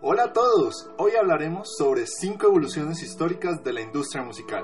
Hola a todos, hoy hablaremos sobre cinco evoluciones históricas de la industria musical.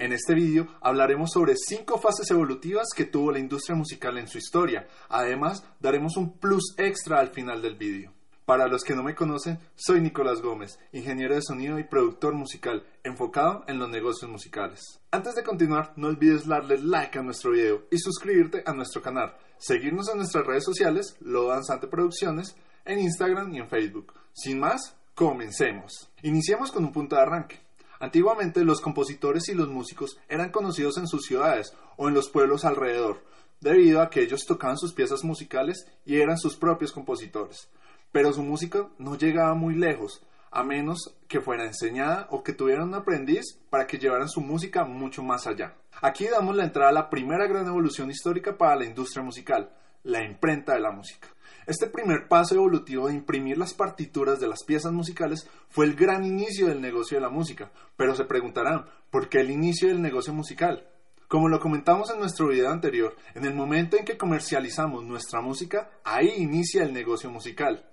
En este vídeo hablaremos sobre cinco fases evolutivas que tuvo la industria musical en su historia. Además, daremos un plus extra al final del vídeo. Para los que no me conocen, soy Nicolás Gómez, ingeniero de sonido y productor musical, enfocado en los negocios musicales. Antes de continuar, no olvides darle like a nuestro video y suscribirte a nuestro canal. Seguirnos en nuestras redes sociales, Lo Danzante Producciones, en Instagram y en Facebook. Sin más, comencemos. Iniciemos con un punto de arranque. Antiguamente los compositores y los músicos eran conocidos en sus ciudades o en los pueblos alrededor, debido a que ellos tocaban sus piezas musicales y eran sus propios compositores pero su música no llegaba muy lejos, a menos que fuera enseñada o que tuvieran un aprendiz para que llevaran su música mucho más allá. Aquí damos la entrada a la primera gran evolución histórica para la industria musical, la imprenta de la música. Este primer paso evolutivo de imprimir las partituras de las piezas musicales fue el gran inicio del negocio de la música, pero se preguntarán, ¿por qué el inicio del negocio musical? Como lo comentamos en nuestro video anterior, en el momento en que comercializamos nuestra música, ahí inicia el negocio musical.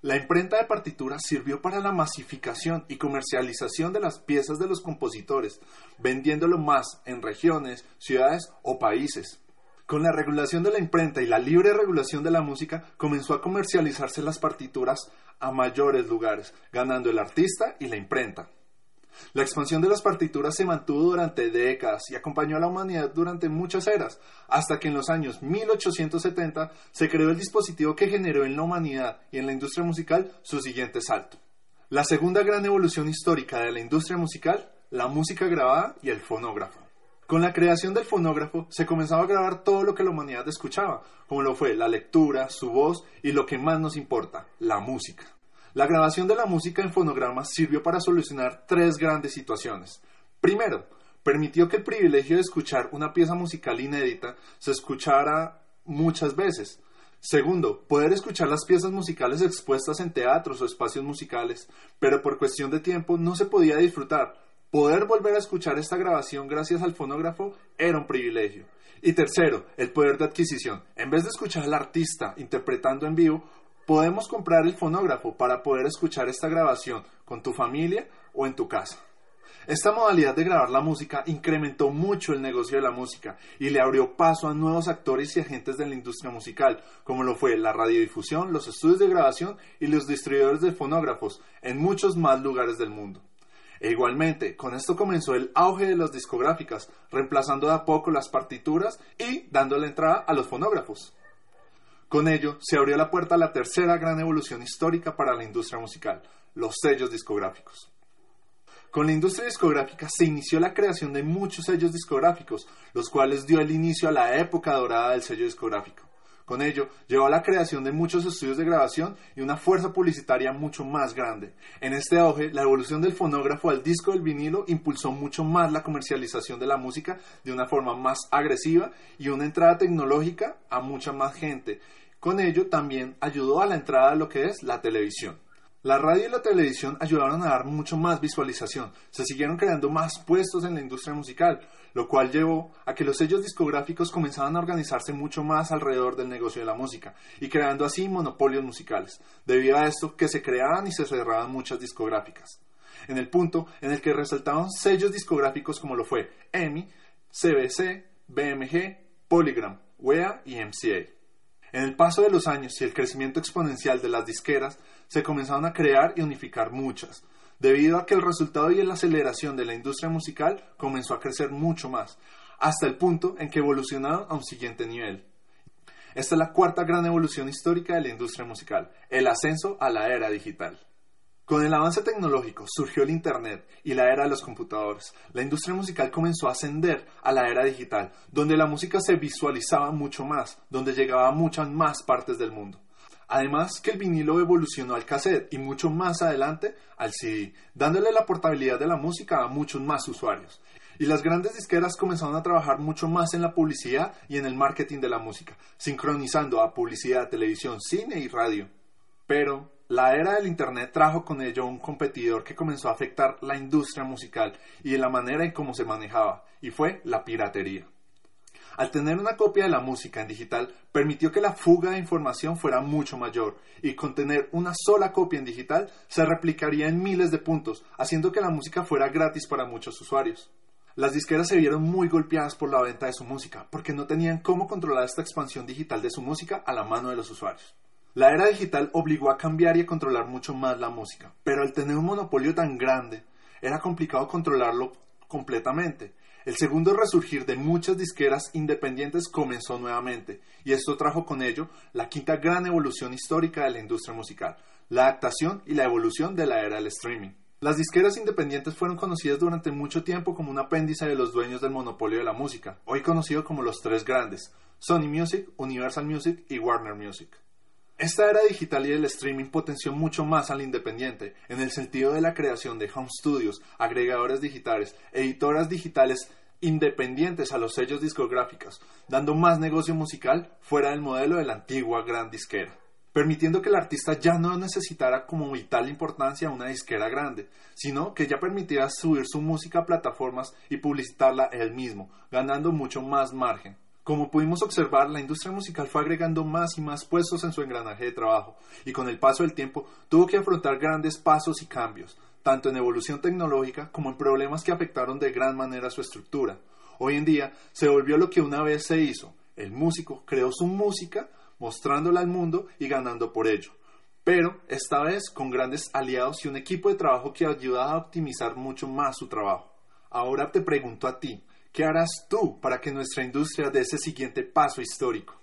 La imprenta de partituras sirvió para la masificación y comercialización de las piezas de los compositores, vendiéndolo más en regiones, ciudades o países. Con la regulación de la imprenta y la libre regulación de la música, comenzó a comercializarse las partituras a mayores lugares, ganando el artista y la imprenta. La expansión de las partituras se mantuvo durante décadas y acompañó a la humanidad durante muchas eras, hasta que en los años 1870 se creó el dispositivo que generó en la humanidad y en la industria musical su siguiente salto. La segunda gran evolución histórica de la industria musical, la música grabada y el fonógrafo. Con la creación del fonógrafo se comenzaba a grabar todo lo que la humanidad escuchaba, como lo fue la lectura, su voz y lo que más nos importa, la música. La grabación de la música en fonogramas sirvió para solucionar tres grandes situaciones. Primero, permitió que el privilegio de escuchar una pieza musical inédita se escuchara muchas veces. Segundo, poder escuchar las piezas musicales expuestas en teatros o espacios musicales, pero por cuestión de tiempo no se podía disfrutar. Poder volver a escuchar esta grabación gracias al fonógrafo era un privilegio. Y tercero, el poder de adquisición. En vez de escuchar al artista interpretando en vivo, Podemos comprar el fonógrafo para poder escuchar esta grabación con tu familia o en tu casa. Esta modalidad de grabar la música incrementó mucho el negocio de la música y le abrió paso a nuevos actores y agentes de la industria musical, como lo fue la radiodifusión, los estudios de grabación y los distribuidores de fonógrafos en muchos más lugares del mundo. E igualmente, con esto comenzó el auge de las discográficas, reemplazando de a poco las partituras y dando la entrada a los fonógrafos. Con ello, se abrió la puerta a la tercera gran evolución histórica para la industria musical, los sellos discográficos. Con la industria discográfica se inició la creación de muchos sellos discográficos, los cuales dio el inicio a la época dorada del sello discográfico. Con ello, llevó a la creación de muchos estudios de grabación y una fuerza publicitaria mucho más grande. En este auge, la evolución del fonógrafo al disco del vinilo impulsó mucho más la comercialización de la música de una forma más agresiva y una entrada tecnológica a mucha más gente. Con ello también ayudó a la entrada de lo que es la televisión. La radio y la televisión ayudaron a dar mucho más visualización, se siguieron creando más puestos en la industria musical, lo cual llevó a que los sellos discográficos comenzaban a organizarse mucho más alrededor del negocio de la música y creando así monopolios musicales, debido a esto que se creaban y se cerraban muchas discográficas. En el punto en el que resaltaban sellos discográficos como lo fue EMI, CBC, BMG, Polygram, WEA y MCA. En el paso de los años y el crecimiento exponencial de las disqueras, se comenzaron a crear y unificar muchas, debido a que el resultado y la aceleración de la industria musical comenzó a crecer mucho más, hasta el punto en que evolucionaron a un siguiente nivel. Esta es la cuarta gran evolución histórica de la industria musical, el ascenso a la era digital. Con el avance tecnológico surgió el Internet y la era de los computadores. La industria musical comenzó a ascender a la era digital, donde la música se visualizaba mucho más, donde llegaba a muchas más partes del mundo. Además que el vinilo evolucionó al cassette y mucho más adelante al CD, dándole la portabilidad de la música a muchos más usuarios. Y las grandes disqueras comenzaron a trabajar mucho más en la publicidad y en el marketing de la música, sincronizando a publicidad, televisión, cine y radio. Pero la era del Internet trajo con ello un competidor que comenzó a afectar la industria musical y la manera en cómo se manejaba, y fue la piratería. Al tener una copia de la música en digital, permitió que la fuga de información fuera mucho mayor, y con tener una sola copia en digital se replicaría en miles de puntos, haciendo que la música fuera gratis para muchos usuarios. Las disqueras se vieron muy golpeadas por la venta de su música, porque no tenían cómo controlar esta expansión digital de su música a la mano de los usuarios. La era digital obligó a cambiar y a controlar mucho más la música, pero al tener un monopolio tan grande, era complicado controlarlo completamente, el segundo resurgir de muchas disqueras independientes comenzó nuevamente, y esto trajo con ello la quinta gran evolución histórica de la industria musical, la adaptación y la evolución de la era del streaming. Las disqueras independientes fueron conocidas durante mucho tiempo como un apéndice de los dueños del monopolio de la música, hoy conocido como los tres grandes, Sony Music, Universal Music y Warner Music. Esta era digital y el streaming potenció mucho más al independiente, en el sentido de la creación de home studios, agregadores digitales, editoras digitales independientes a los sellos discográficos, dando más negocio musical fuera del modelo de la antigua gran disquera, permitiendo que el artista ya no necesitara como vital importancia una disquera grande, sino que ya permitiera subir su música a plataformas y publicitarla él mismo, ganando mucho más margen. Como pudimos observar, la industria musical fue agregando más y más puestos en su engranaje de trabajo, y con el paso del tiempo tuvo que afrontar grandes pasos y cambios, tanto en evolución tecnológica como en problemas que afectaron de gran manera su estructura. Hoy en día se volvió lo que una vez se hizo. El músico creó su música, mostrándola al mundo y ganando por ello. Pero esta vez con grandes aliados y un equipo de trabajo que ayuda a optimizar mucho más su trabajo. Ahora te pregunto a ti, ¿Qué harás tú para que nuestra industria dé ese siguiente paso histórico?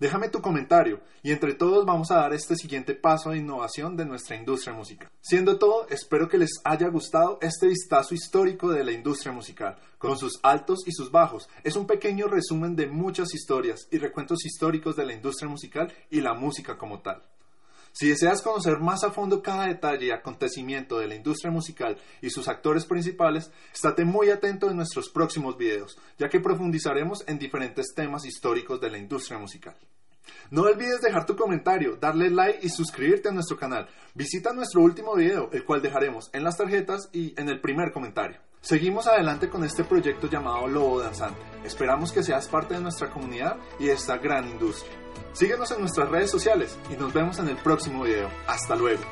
Déjame tu comentario y entre todos vamos a dar este siguiente paso de innovación de nuestra industria musical. Siendo todo, espero que les haya gustado este vistazo histórico de la industria musical, con sus altos y sus bajos. Es un pequeño resumen de muchas historias y recuentos históricos de la industria musical y la música como tal. Si deseas conocer más a fondo cada detalle y acontecimiento de la industria musical y sus actores principales, estate muy atento en nuestros próximos videos, ya que profundizaremos en diferentes temas históricos de la industria musical. No olvides dejar tu comentario, darle like y suscribirte a nuestro canal. Visita nuestro último video, el cual dejaremos en las tarjetas y en el primer comentario. Seguimos adelante con este proyecto llamado Lobo Danzante. Esperamos que seas parte de nuestra comunidad y de esta gran industria. Síguenos en nuestras redes sociales y nos vemos en el próximo video. Hasta luego.